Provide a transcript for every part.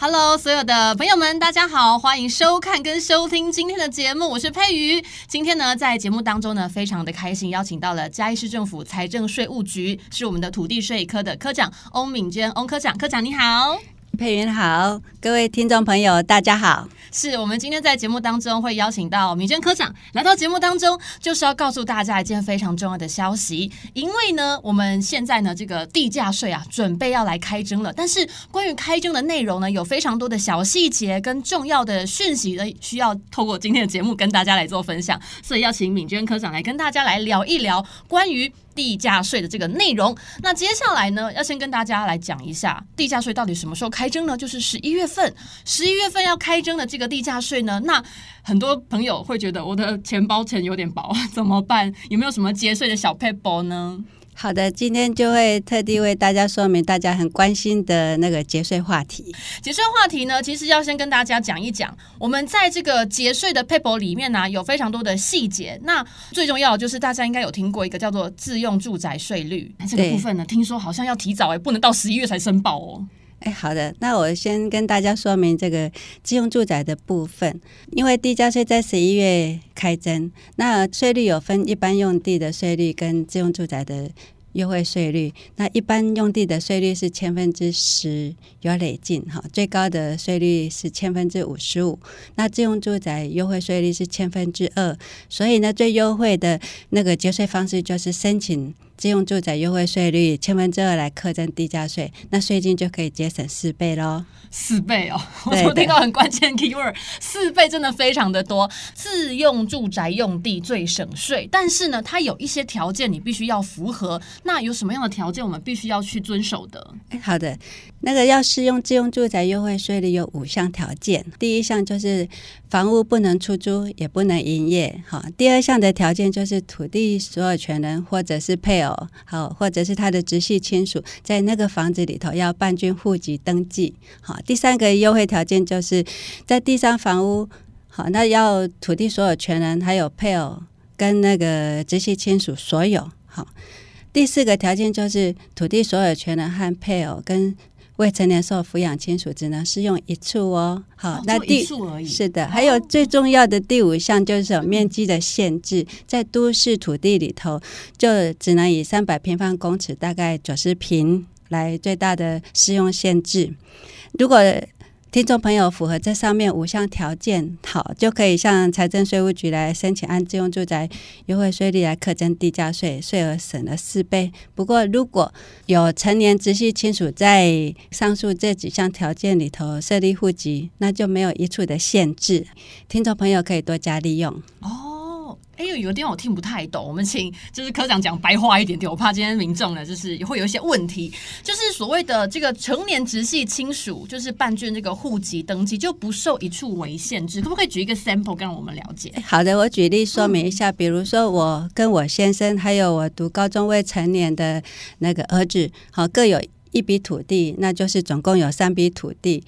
Hello，所有的朋友们，大家好，欢迎收看跟收听今天的节目，我是佩瑜。今天呢，在节目当中呢，非常的开心，邀请到了嘉义市政府财政税务局，是我们的土地税科的科长翁敏娟，翁科长，科长你好。佩云好，各位听众朋友，大家好。是我们今天在节目当中会邀请到敏娟科长来到节目当中，就是要告诉大家一件非常重要的消息。因为呢，我们现在呢这个地价税啊，准备要来开征了。但是关于开征的内容呢，有非常多的小细节跟重要的讯息呢，需要透过今天的节目跟大家来做分享。所以要请敏娟科长来跟大家来聊一聊关于。地价税的这个内容，那接下来呢，要先跟大家来讲一下地价税到底什么时候开征呢？就是十一月份，十一月份要开征的这个地价税呢，那很多朋友会觉得我的钱包钱有点薄，怎么办？有没有什么节税的小撇步呢？好的，今天就会特地为大家说明大家很关心的那个节税话题。节税话题呢，其实要先跟大家讲一讲，我们在这个节税的 paper 里面呢、啊，有非常多的细节。那最重要的就是大家应该有听过一个叫做自用住宅税率，这个部分呢，听说好像要提早哎，不能到十一月才申报哦。哎，好的，那我先跟大家说明这个自用住宅的部分，因为地价税在十一月开征，那税率有分一般用地的税率跟自用住宅的优惠税率。那一般用地的税率是千分之十，有累进哈，最高的税率是千分之五十五。那自用住宅优惠税率是千分之二，所以呢，最优惠的那个节税方式就是申请。自用住宅优惠税率千分之二来课征地价税，那税金就可以节省四倍喽。四倍哦，我昨听到很关键 keyword，四倍真的非常的多。自用住宅用地最省税，但是呢，它有一些条件你必须要符合。那有什么样的条件我们必须要去遵守的？哎，好的，那个要适用自用住宅优惠税率有五项条件。第一项就是房屋不能出租，也不能营业。好，第二项的条件就是土地所有权人或者是配偶。好，或者是他的直系亲属在那个房子里头要办竣户籍登记。好，第三个优惠条件就是在第三房屋，好，那要土地所有权人还有配偶跟那个直系亲属所有。好，第四个条件就是土地所有权人和配偶跟未成年受抚养亲属只能适用一处哦。好，哦、那第是的，还有最重要的第五项就是有面积的限制，在都市土地里头就只能以三百平方公尺，大概九十平来最大的适用限制。如果听众朋友符合这上面五项条件，好，就可以向财政税务局来申请按自用住宅优惠税率来课征地价税，税额省了四倍。不过，如果有成年直系亲属在上述这几项条件里头设立户籍，那就没有一处的限制。听众朋友可以多加利用哦。哎呦，有点我听不太懂，我们请就是科长讲白话一点点，我怕今天民众呢就是会有一些问题，就是所谓的这个成年直系亲属，就是办卷这个户籍登记就不受一处为限制，可不可以举一个 sample 让我们了解？好的，我举例说明一下，嗯、比如说我跟我先生还有我读高中未成年的那个儿子，好，各有一笔土地，那就是总共有三笔土地，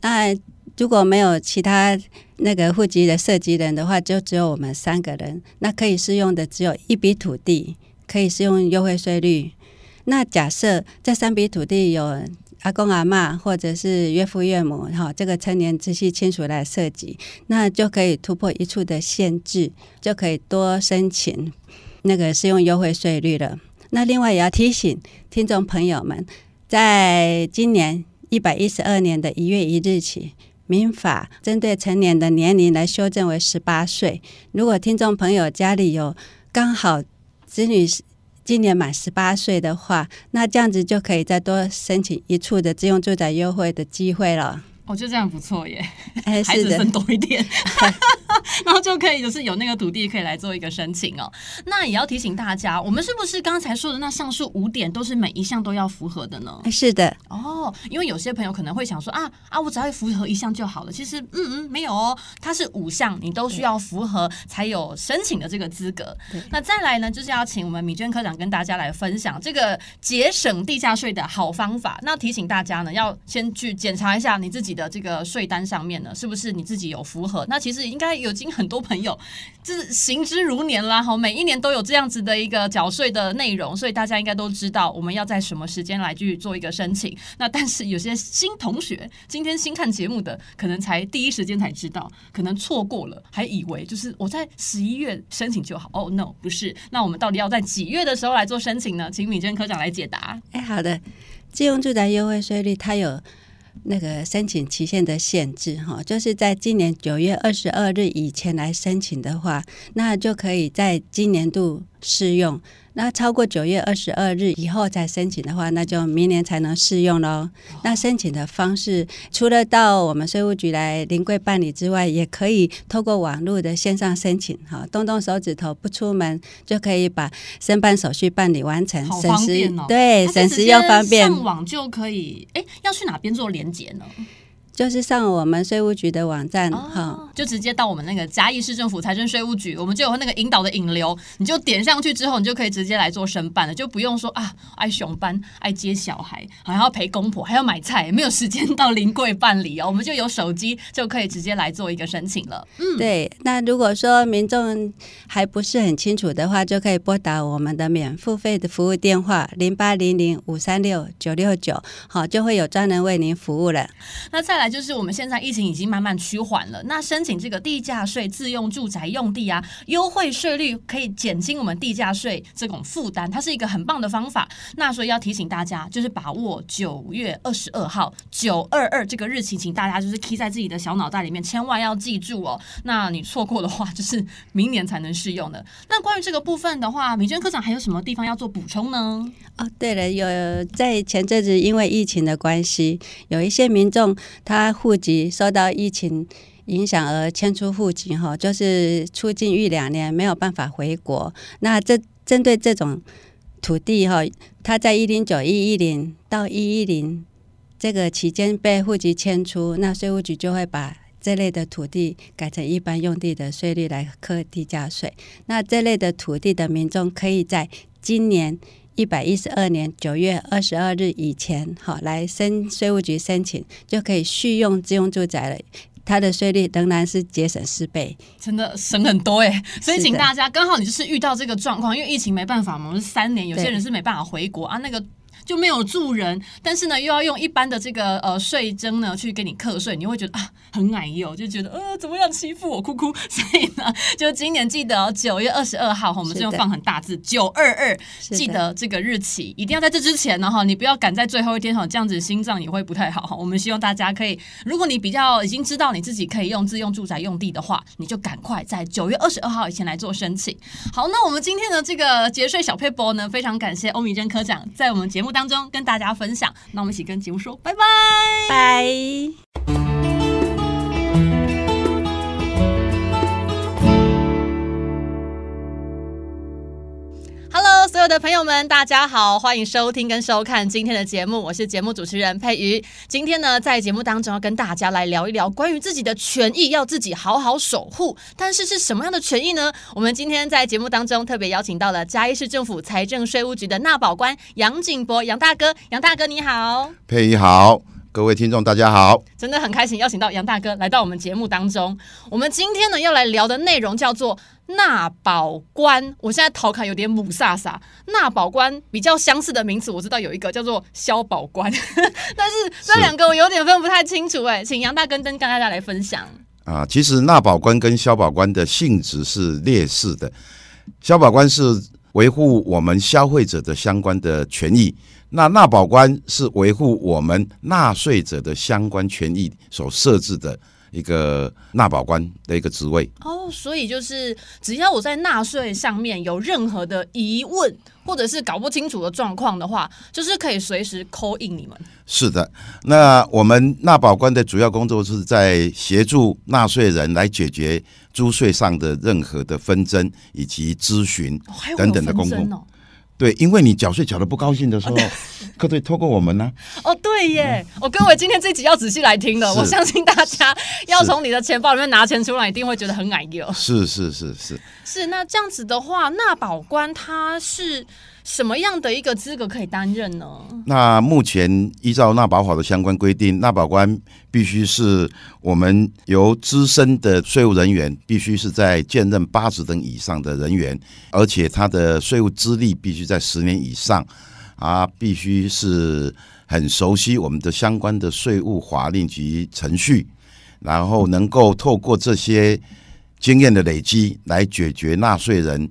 那。如果没有其他那个户籍的设籍人的话，就只有我们三个人，那可以适用的只有一笔土地，可以适用优惠税率。那假设这三笔土地有阿公阿嬷或者是岳父岳母哈，这个成年直系亲属来涉及，那就可以突破一处的限制，就可以多申请那个适用优惠税率了。那另外也要提醒听众朋友们，在今年一百一十二年的一月一日起。民法针对成年的年龄来修正为十八岁。如果听众朋友家里有刚好子女今年满十八岁的话，那这样子就可以再多申请一处的自用住宅优惠的机会了。我觉得这样不错耶，还是分多一点。然后就可以就是有那个土地可以来做一个申请哦。那也要提醒大家，我们是不是刚才说的那上述五点都是每一项都要符合的呢？是的。哦，因为有些朋友可能会想说啊啊，我只要符合一项就好了。其实嗯嗯没有哦，它是五项，你都需要符合才有申请的这个资格。那再来呢，就是要请我们米娟科长跟大家来分享这个节省地价税的好方法。那提醒大家呢，要先去检查一下你自己的这个税单上面呢，是不是你自己有符合。那其实应该有经很多朋友就是行之如年啦，哈，每一年都有这样子的一个缴税的内容，所以大家应该都知道我们要在什么时间来去做一个申请。那但是有些新同学今天新看节目的，可能才第一时间才知道，可能错过了，还以为就是我在十一月申请就好。哦，no，不是。那我们到底要在几月的时候来做申请呢？请米娟科长来解答。哎，好的，自用住宅优惠税率它有。那个申请期限的限制，哈，就是在今年九月二十二日以前来申请的话，那就可以在今年度适用。那超过九月二十二日以后再申请的话，那就明年才能适用喽。那申请的方式，除了到我们税务局来临柜办理之外，也可以透过网络的线上申请，哈，动动手指头不出门就可以把申办手续办理完成，好方便哦。对，省时又方便，上网就可以。哎，要去哪边做连接呢？就是上我们税务局的网站哈、哦，就直接到我们那个嘉义市政府财政税务局，我们就有那个引导的引流，你就点上去之后，你就可以直接来做申办了，就不用说啊爱熊班爱接小孩，还要陪公婆，还要买菜，没有时间到临柜办理哦，我们就有手机就可以直接来做一个申请了。嗯，对。那如果说民众还不是很清楚的话，就可以拨打我们的免付费的服务电话零八零零五三六九六九，好，就会有专人为您服务了。那再来。就是我们现在疫情已经慢慢趋缓了，那申请这个地价税自用住宅用地啊，优惠税率可以减轻我们地价税这种负担，它是一个很棒的方法。那所以要提醒大家，就是把握九月二十二号九二二这个日期，请大家就是记在自己的小脑袋里面，千万要记住哦。那你错过的话，就是明年才能适用的。那关于这个部分的话，米娟科长还有什么地方要做补充呢？哦，对了，有在前阵子因为疫情的关系，有一些民众他。他户籍受到疫情影响而迁出户籍，哈，就是出境逾两年没有办法回国。那这针对这种土地，哈，他在一零九一一零到一一零这个期间被户籍迁出，那税务局就会把这类的土地改成一般用地的税率来课地价税。那这类的土地的民众可以在今年。一百一十二年九月二十二日以前，好来申税务局申请，就可以续用自用住宅了。它的税率仍然是节省四倍，真的省很多哎。所以请大家，刚好你就是遇到这个状况，因为疫情没办法嘛，我们是三年，有些人是没办法回国啊，那个。就没有住人，但是呢，又要用一般的这个呃税征呢去给你课税，你会觉得啊很矮哟，就觉得呃怎么样欺负我哭哭。所以呢，就今年记得九月二十二号，我们是用放很大字九二二，记得这个日期一定要在这之前呢哈，你不要赶在最后一天哈，这样子心脏也会不太好哈。我们希望大家可以，如果你比较已经知道你自己可以用自用住宅用地的话，你就赶快在九月二十二号以前来做申请。好，那我们今天的这个节税小撇步呢，非常感谢欧米娟科长在我们节目当中跟大家分享，那我们一起跟节目说拜拜拜。各位的朋友们，大家好，欢迎收听跟收看今天的节目，我是节目主持人佩瑜。今天呢，在节目当中要跟大家来聊一聊关于自己的权益，要自己好好守护。但是是什么样的权益呢？我们今天在节目当中特别邀请到了嘉义市政府财政税务局的纳保官杨景博杨大哥，杨大哥你好，佩瑜好。各位听众，大家好！真的很开心邀请到杨大哥来到我们节目当中。我们今天呢要来聊的内容叫做纳保官。我现在头壳有点母萨萨。纳保官比较相似的名字，我知道有一个叫做消保官，但是这两个我有点分不太清楚。哎，请杨大哥跟大家来分享。啊，其实纳保官跟消保官的性质是类似的。消保官是维护我们消费者的相关的权益。那纳保官是维护我们纳税者的相关权益所设置的一个纳保官的一个职位。哦，所以就是只要我在纳税上面有任何的疑问，或者是搞不清楚的状况的话，就是可以随时 call in 你们。是的，那我们纳保官的主要工作是在协助纳税人来解决租税上的任何的纷争以及咨询等等的公共。哦对，因为你缴税缴的不高兴的时候，可以透过我们呢、啊。哦，对耶！我、嗯哦、各位今天这集要仔细来听了，我相信大家要从你的钱包里面拿钱出来，一定会觉得很矮哟。是是是是是，那这样子的话，纳保官他是。什么样的一个资格可以担任呢？那目前依照纳保法的相关规定，纳保官必须是我们由资深的税务人员，必须是在兼任八十等以上的人员，而且他的税务资历必须在十年以上，啊，必须是很熟悉我们的相关的税务法令及程序，然后能够透过这些经验的累积来解决纳税人。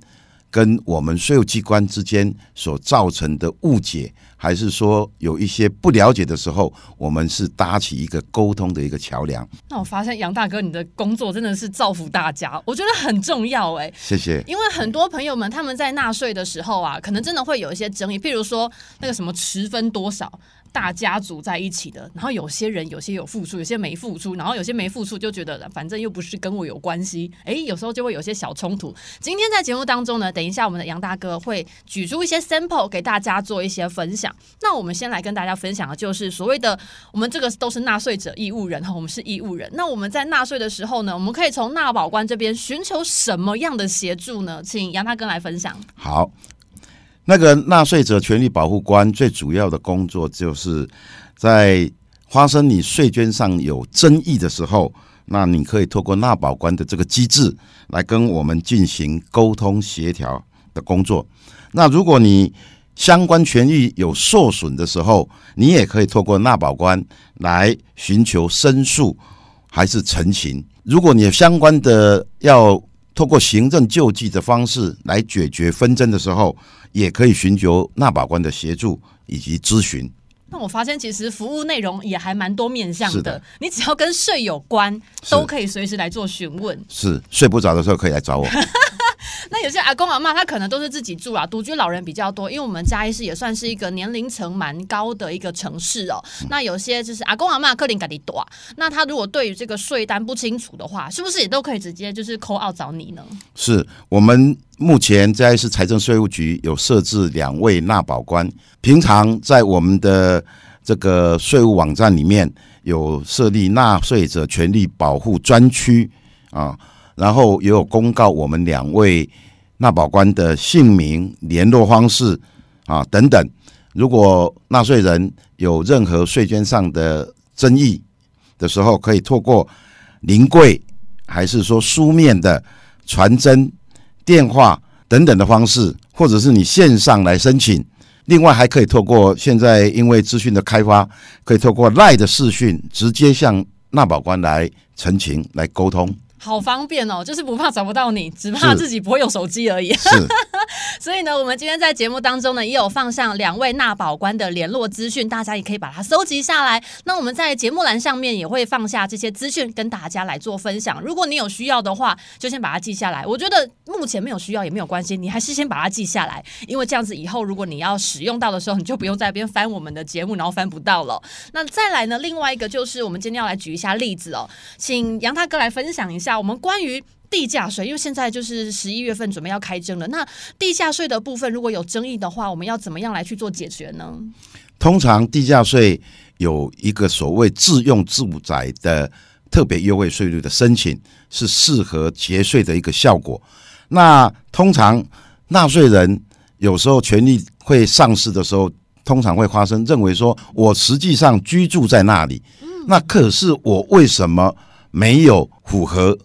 跟我们税务机关之间所造成的误解，还是说有一些不了解的时候，我们是搭起一个沟通的一个桥梁。那我发现杨大哥，你的工作真的是造福大家，我觉得很重要哎。谢谢。因为很多朋友们他们在纳税的时候啊，可能真的会有一些争议，譬如说那个什么持分多少。大家族在一起的，然后有些人有些有付出，有些没付出，然后有些没付出就觉得反正又不是跟我有关系，哎，有时候就会有些小冲突。今天在节目当中呢，等一下我们的杨大哥会举出一些 sample 给大家做一些分享。那我们先来跟大家分享的就是所谓的我们这个都是纳税者义务人哈，我们是义务人。那我们在纳税的时候呢，我们可以从纳保官这边寻求什么样的协助呢？请杨大哥来分享。好。那个纳税者权利保护官最主要的工作，就是在发生你税捐上有争议的时候，那你可以透过纳保官的这个机制来跟我们进行沟通协调的工作。那如果你相关权益有受损的时候，你也可以透过纳保官来寻求申诉还是陈情。如果你相关的要透过行政救济的方式来解决纷争的时候，也可以寻求纳保官的协助以及咨询。那我发现其实服务内容也还蛮多面向的，的你只要跟税有关，都可以随时来做询问。是睡不着的时候可以来找我。那有些阿公阿妈他可能都是自己住啊，独居老人比较多，因为我们嘉义市也算是一个年龄层蛮高的一个城市哦。嗯、那有些就是阿公阿妈克林嘎里多，那他如果对于这个税单不清楚的话，是不是也都可以直接就是 call out 找你呢？是我们目前嘉义市财政税务局有设置两位纳保官，平常在我们的这个税务网站里面有设立纳税者权利保护专区啊。然后也有公告我们两位纳保官的姓名、联络方式啊等等。如果纳税人有任何税捐上的争议的时候，可以透过临柜，还是说书面的传真、电话等等的方式，或者是你线上来申请。另外还可以透过现在因为资讯的开发，可以透过 LINE 的视讯，直接向纳保官来陈情、来沟通。好方便哦，就是不怕找不到你，只怕自己不会用手机而已。是，所以呢，我们今天在节目当中呢，也有放上两位纳保官的联络资讯，大家也可以把它搜集下来。那我们在节目栏上面也会放下这些资讯，跟大家来做分享。如果你有需要的话，就先把它记下来。我觉得目前没有需要也没有关系，你还是先把它记下来，因为这样子以后如果你要使用到的时候，你就不用在边翻我们的节目，然后翻不到了。那再来呢，另外一个就是我们今天要来举一下例子哦，请杨大哥来分享一下。我们关于地价税，因为现在就是十一月份准备要开征了。那地价税的部分如果有争议的话，我们要怎么样来去做解决呢？通常地价税有一个所谓自用住宅的特别优惠税率的申请，是适合节税的一个效果。那通常纳税人有时候权利会丧失的时候，通常会发生认为说，我实际上居住在那里，那可是我为什么没有符合？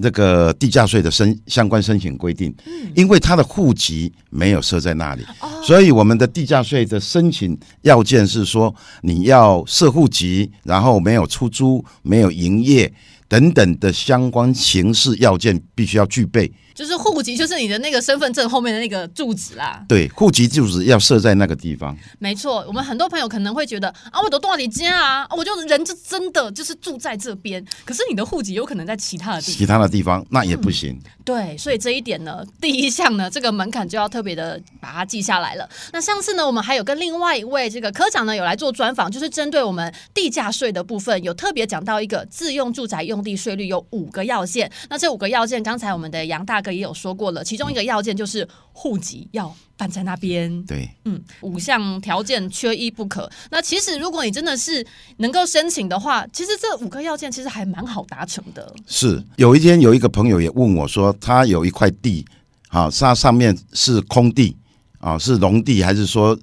这个地价税的申相关申请规定，因为他的户籍没有设在那里，所以我们的地价税的申请要件是说，你要设户籍，然后没有出租、没有营业，等等的相关形式要件必须要具备。就是户籍，就是你的那个身份证后面的那个住址啦。对，户籍住址要设在那个地方。没错，我们很多朋友可能会觉得啊，我都到你家啊，我就人就真的就是住在这边。可是你的户籍有可能在其他的地方，其他的地方那也不行。嗯。对，所以这一点呢，第一项呢，这个门槛就要特别的把它记下来了。那上次呢，我们还有跟另外一位这个科长呢有来做专访，就是针对我们地价税的部分，有特别讲到一个自用住宅用地税率有五个要件。那这五个要件，刚才我们的杨大哥。也有说过了，其中一个要件就是户籍要办在那边。对，嗯，五项条件缺一不可。那其实如果你真的是能够申请的话，其实这五个要件其实还蛮好达成的。是，有一天有一个朋友也问我说，他有一块地，啊，它上面是空地，啊，是农地，还是说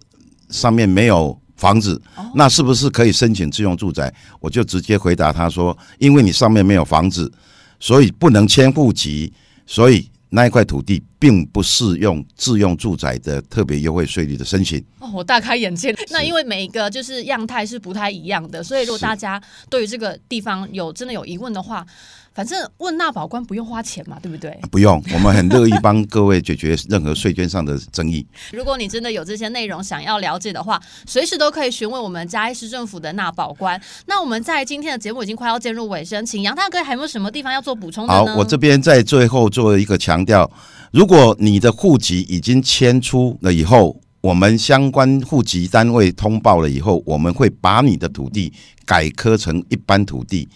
上面没有房子？哦，那是不是可以申请自用住宅？我就直接回答他说，因为你上面没有房子，所以不能迁户籍。所以那一块土地并不适用自用住宅的特别优惠税率的申请。哦，我大开眼界。那因为每一个就是样态是不太一样的，所以如果大家对于这个地方有真的有疑问的话。反正问纳保官不用花钱嘛，对不对？不用，我们很乐意帮各位解决任何税捐上的争议。如果你真的有这些内容想要了解的话，随时都可以询问我们嘉义市政府的纳保官。那我们在今天的节目已经快要进入尾声，请杨大哥还有没有什么地方要做补充的呢？好，我这边在最后做一个强调：如果你的户籍已经迁出了以后，我们相关户籍单位通报了以后，我们会把你的土地改科成一般土地。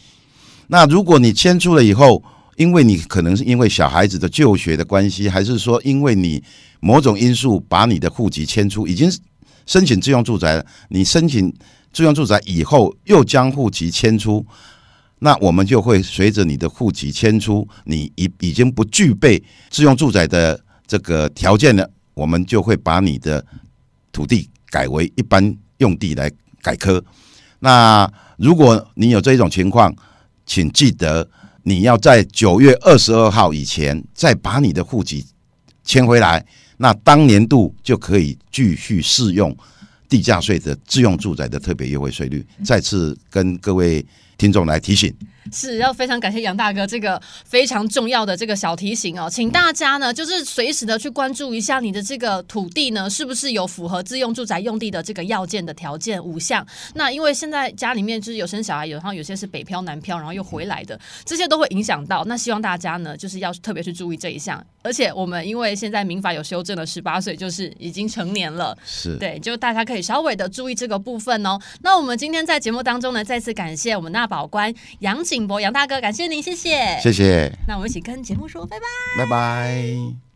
那如果你迁出了以后，因为你可能是因为小孩子的就学的关系，还是说因为你某种因素把你的户籍迁出，已经申请自用住宅了，你申请自用住宅以后又将户籍迁出，那我们就会随着你的户籍迁出，你已已经不具备自用住宅的这个条件了，我们就会把你的土地改为一般用地来改科。那如果你有这一种情况，请记得，你要在九月二十二号以前再把你的户籍迁回来，那当年度就可以继续适用地价税的自用住宅的特别优惠税率。再次跟各位听众来提醒。是要非常感谢杨大哥这个非常重要的这个小提醒哦，请大家呢就是随时的去关注一下你的这个土地呢是不是有符合自用住宅用地的这个要件的条件五项。那因为现在家里面就是有生小孩，有然后有些是北漂南漂，然后又回来的，这些都会影响到。那希望大家呢就是要特别去注意这一项。而且我们因为现在民法有修正了，十八岁就是已经成年了，是对，就大家可以稍微的注意这个部分哦。那我们今天在节目当中呢，再次感谢我们纳保官杨景博杨大哥，感谢您，谢谢，谢谢。那我们一起跟节目说拜拜，拜拜。